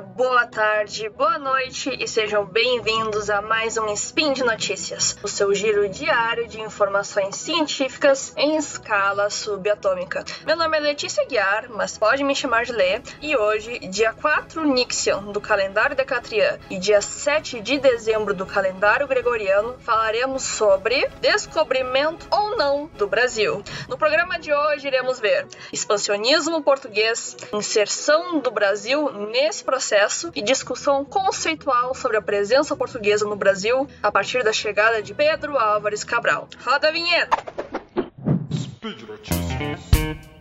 boa tarde, boa noite e sejam bem-vindos a mais um Spin de Notícias, o seu giro diário de informações científicas em escala subatômica. Meu nome é Letícia Guiar, mas pode me chamar de Lê, e hoje, dia 4 Nixion do calendário Decatrian e dia 7 de dezembro do calendário Gregoriano, falaremos sobre descobrimento ou não do Brasil. No programa de hoje iremos ver expansionismo português, inserção do Brasil nesse processo e discussão conceitual sobre a presença portuguesa no Brasil a partir da chegada de Pedro Álvares Cabral. Roda a vinheta! Speed.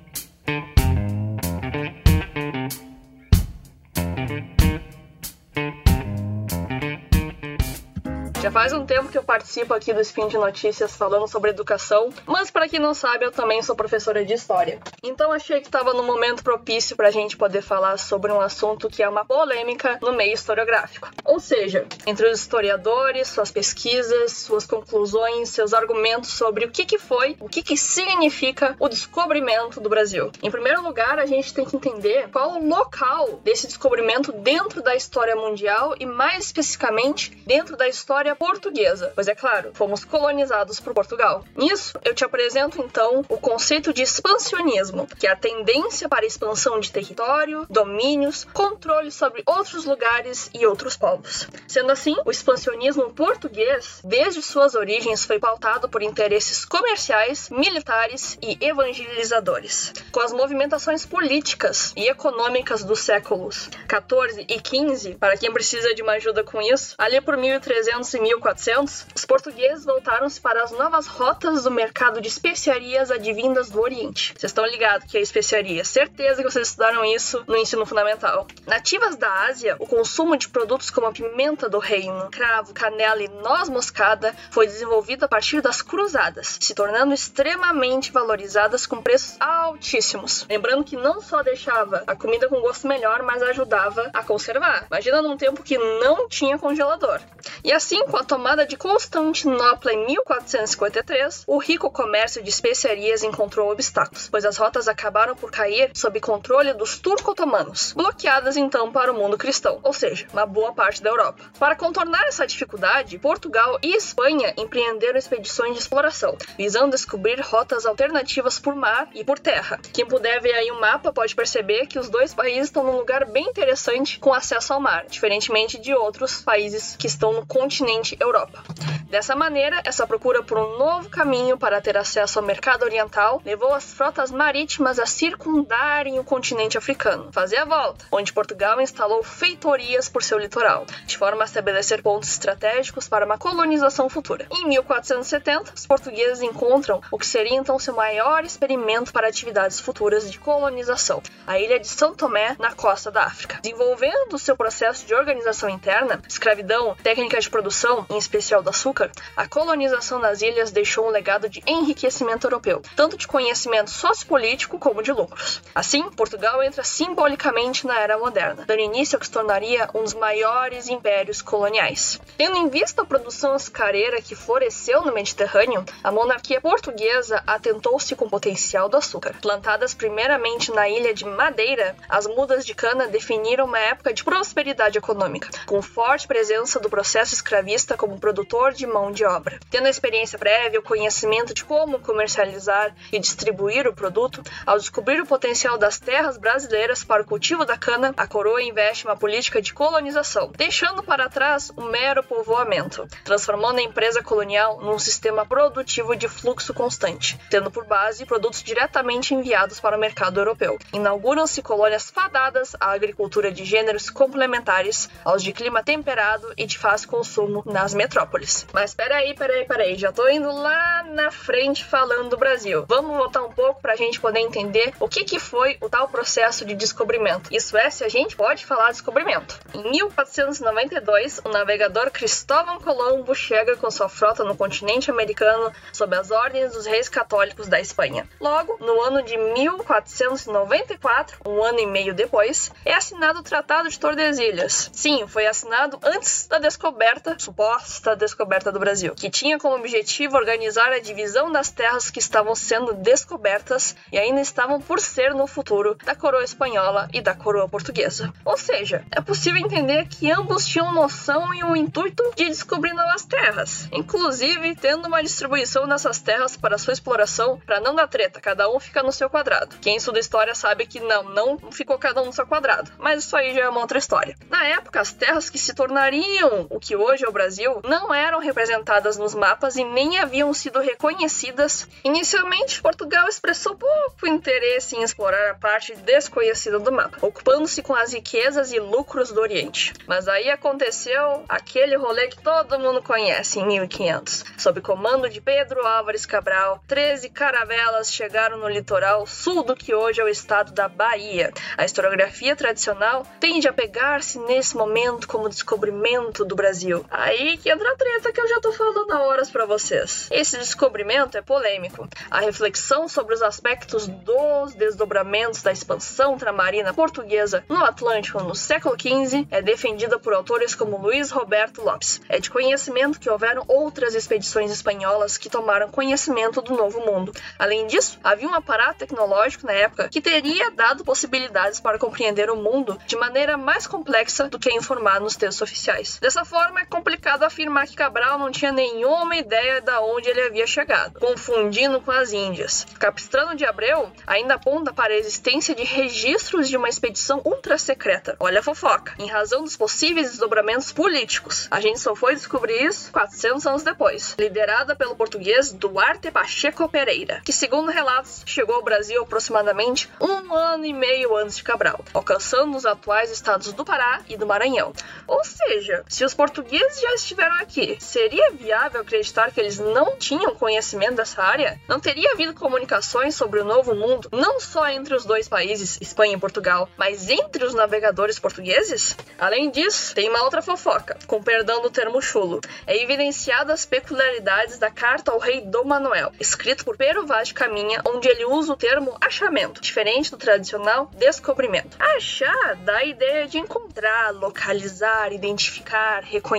Já faz um tempo que eu participo aqui do Spin de Notícias falando sobre educação, mas para quem não sabe, eu também sou professora de história. Então achei que estava no momento propício para a gente poder falar sobre um assunto que é uma polêmica no meio historiográfico. Ou seja, entre os historiadores, suas pesquisas, suas conclusões, seus argumentos sobre o que, que foi, o que, que significa o descobrimento do Brasil. Em primeiro lugar, a gente tem que entender qual o local desse descobrimento dentro da história mundial e mais especificamente dentro da história portuguesa, pois é claro, fomos colonizados por Portugal. Nisso, eu te apresento então o conceito de expansionismo, que é a tendência para a expansão de território, domínios, controle sobre outros lugares e outros povos. Sendo assim, o expansionismo português, desde suas origens, foi pautado por interesses comerciais, militares e evangelizadores. Com as movimentações políticas e econômicas dos séculos 14 e 15, para quem precisa de uma ajuda com isso, ali por 1300 e 1400, os portugueses voltaram-se para as novas rotas do mercado de especiarias advindas do Oriente. Vocês estão ligados que é especiaria? Certeza que vocês estudaram isso no ensino fundamental. Nativas da Ásia, o consumo de produtos como a pimenta do reino, cravo, canela e noz moscada foi desenvolvido a partir das cruzadas, se tornando extremamente valorizadas com preços altíssimos. Lembrando que não só deixava a comida com gosto melhor, mas ajudava a conservar. Imagina num tempo que não tinha congelador. E assim, com a tomada de Constantinopla em 1453, o rico comércio de especiarias encontrou obstáculos, pois as rotas acabaram por cair sob controle dos turco-otomanos, bloqueadas então para o mundo cristão, ou seja, uma boa parte da Europa. Para contornar essa dificuldade, Portugal e Espanha empreenderam expedições de exploração, visando descobrir rotas alternativas por mar e por terra. Quem puder ver aí o um mapa pode perceber que os dois países estão num lugar bem interessante com acesso ao mar, diferentemente de outros países que estão no continente Europa. Dessa maneira, essa procura por um novo caminho para ter acesso ao mercado oriental levou as frotas marítimas a circundarem o continente africano, fazer a volta, onde Portugal instalou feitorias por seu litoral, de forma a estabelecer pontos estratégicos para uma colonização futura. Em 1470, os portugueses encontram o que seria então seu maior experimento para atividades futuras de colonização, a ilha de São Tomé, na costa da África. Desenvolvendo seu processo de organização interna, escravidão, técnicas de produção em especial do açúcar, a colonização das ilhas deixou um legado de enriquecimento europeu, tanto de conhecimento sociopolítico como de lucros. Assim, Portugal entra simbolicamente na era moderna, dando início ao que se tornaria um dos maiores impérios coloniais. Tendo em vista a produção açucareira que floresceu no Mediterrâneo, a monarquia portuguesa atentou-se com o potencial do açúcar. Plantadas primeiramente na ilha de Madeira, as mudas de cana definiram uma época de prosperidade econômica, com forte presença do processo escravista como produtor de mão de obra. Tendo a experiência prévia, o conhecimento de como comercializar e distribuir o produto, ao descobrir o potencial das terras brasileiras para o cultivo da cana, a coroa investe uma política de colonização, deixando para trás o mero povoamento, transformando a empresa colonial num sistema produtivo de fluxo constante, tendo por base produtos diretamente enviados para o mercado europeu. Inauguram-se colônias fadadas à agricultura de gêneros complementares aos de clima temperado e de fácil consumo nas metrópoles. Mas peraí, peraí, peraí, já tô indo lá na frente falando do Brasil. Vamos voltar um pouco para a gente poder entender o que, que foi o tal processo de descobrimento. Isso é, se a gente pode falar descobrimento. Em 1492, o navegador Cristóvão Colombo chega com sua frota no continente americano sob as ordens dos reis católicos da Espanha. Logo, no ano de 1494, um ano e meio depois, é assinado o Tratado de Tordesilhas. Sim, foi assinado antes da descoberta descoberta, suposta descoberta do Brasil, que tinha como objetivo organizar a divisão das terras que estavam sendo descobertas e ainda estavam por ser no futuro da coroa espanhola e da coroa portuguesa. Ou seja, é possível entender que ambos tinham noção e o intuito de descobrir novas terras, inclusive tendo uma distribuição dessas terras para sua exploração para não dar treta, cada um fica no seu quadrado. Quem estuda história sabe que não, não ficou cada um no seu quadrado, mas isso aí já é uma outra história. Na época, as terras que se tornariam o que hoje é o Brasil não eram representadas nos mapas e nem haviam sido reconhecidas. Inicialmente, Portugal expressou pouco interesse em explorar a parte desconhecida do mapa, ocupando-se com as riquezas e lucros do Oriente. Mas aí aconteceu aquele rolê que todo mundo conhece em 1500. Sob comando de Pedro Álvares Cabral, 13 caravelas chegaram no litoral sul do que hoje é o estado da Bahia. A historiografia tradicional tende a pegar-se nesse momento como descobrimento do Brasil. Aí que entra a treta que eu já tô falando há horas para vocês. Esse descobrimento é polêmico. A reflexão sobre os aspectos dos desdobramentos da expansão ultramarina portuguesa no Atlântico no século XV é defendida por autores como Luiz Roberto Lopes. É de conhecimento que houveram outras expedições espanholas que tomaram conhecimento do Novo Mundo. Além disso, havia um aparato tecnológico na época que teria dado possibilidades para compreender o mundo de maneira mais complexa do que informar nos textos oficiais. Dessa forma, é complicado afirmar que Cabral não tinha nenhuma ideia de onde ele havia chegado, confundindo com as Índias. Capistrano de Abreu ainda aponta para a existência de registros de uma expedição ultra secreta. Olha a fofoca. Em razão dos possíveis desdobramentos políticos. A gente só foi descobrir isso 400 anos depois. Liderada pelo português Duarte Pacheco Pereira, que segundo relatos chegou ao Brasil aproximadamente um ano e meio antes de Cabral, alcançando os atuais estados do Pará e do Maranhão. Ou seja, se os portugueses já estiveram aqui, seria viável acreditar que eles não tinham conhecimento dessa área? Não teria havido comunicações sobre o Novo Mundo, não só entre os dois países, Espanha e Portugal, mas entre os navegadores portugueses? Além disso, tem uma outra fofoca, com perdão do termo chulo. É evidenciada as peculiaridades da carta ao rei Dom Manuel, escrito por Pero Vaz de Caminha, onde ele usa o termo achamento, diferente do tradicional descobrimento. Achar dá a ideia de encontrar, localizar, identificar, reconhecer.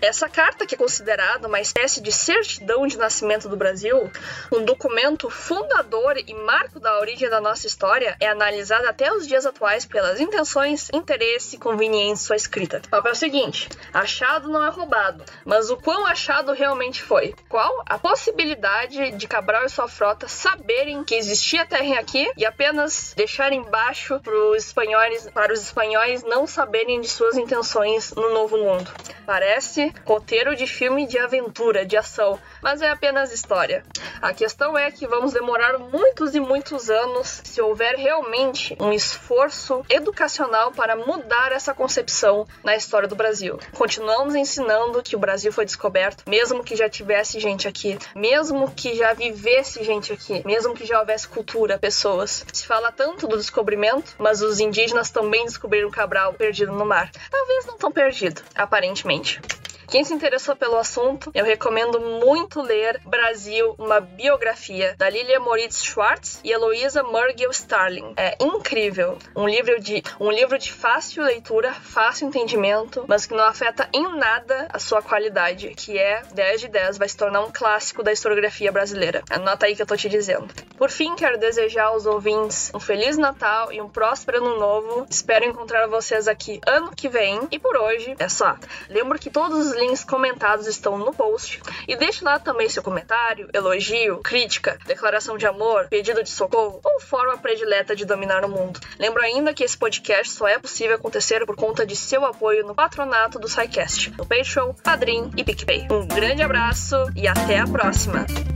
Essa carta, que é considerada uma espécie de certidão de nascimento do Brasil, um documento fundador e marco da origem da nossa história, é analisada até os dias atuais pelas intenções, interesse e conveniência de sua escrita. O papel é o seguinte: achado não é roubado, mas o quão achado realmente foi? Qual a possibilidade de Cabral e sua frota saberem que existia terra aqui e apenas deixar embaixo para os espanhóis, para os espanhóis não saberem de suas intenções no Novo Mundo? Parece roteiro de filme de aventura, de ação, mas é apenas história. A questão é que vamos demorar muitos e muitos anos se houver realmente um esforço educacional para mudar essa concepção na história do Brasil. Continuamos ensinando que o Brasil foi descoberto, mesmo que já tivesse gente aqui, mesmo que já vivesse gente aqui, mesmo que já houvesse cultura, pessoas. Se fala tanto do descobrimento, mas os indígenas também descobriram Cabral perdido no mar. Talvez não tão perdido, aparentemente recentemente. Quem se interessou pelo assunto, eu recomendo muito ler Brasil, uma biografia da Lilia Moritz Schwartz e Heloísa Murgiel Starling. É incrível. Um livro de um livro de fácil leitura, fácil entendimento, mas que não afeta em nada a sua qualidade, que é 10 de 10, vai se tornar um clássico da historiografia brasileira. Anota aí que eu tô te dizendo. Por fim, quero desejar aos ouvintes um feliz Natal e um próspero ano novo. Espero encontrar vocês aqui ano que vem. E por hoje é só. Lembro que todos os links comentados estão no post. E deixe lá também seu comentário, elogio, crítica, declaração de amor, pedido de socorro ou forma predileta de dominar o mundo. Lembro ainda que esse podcast só é possível acontecer por conta de seu apoio no patronato do SciCast, no Patreon, Padrim e PicPay. Um grande abraço e até a próxima!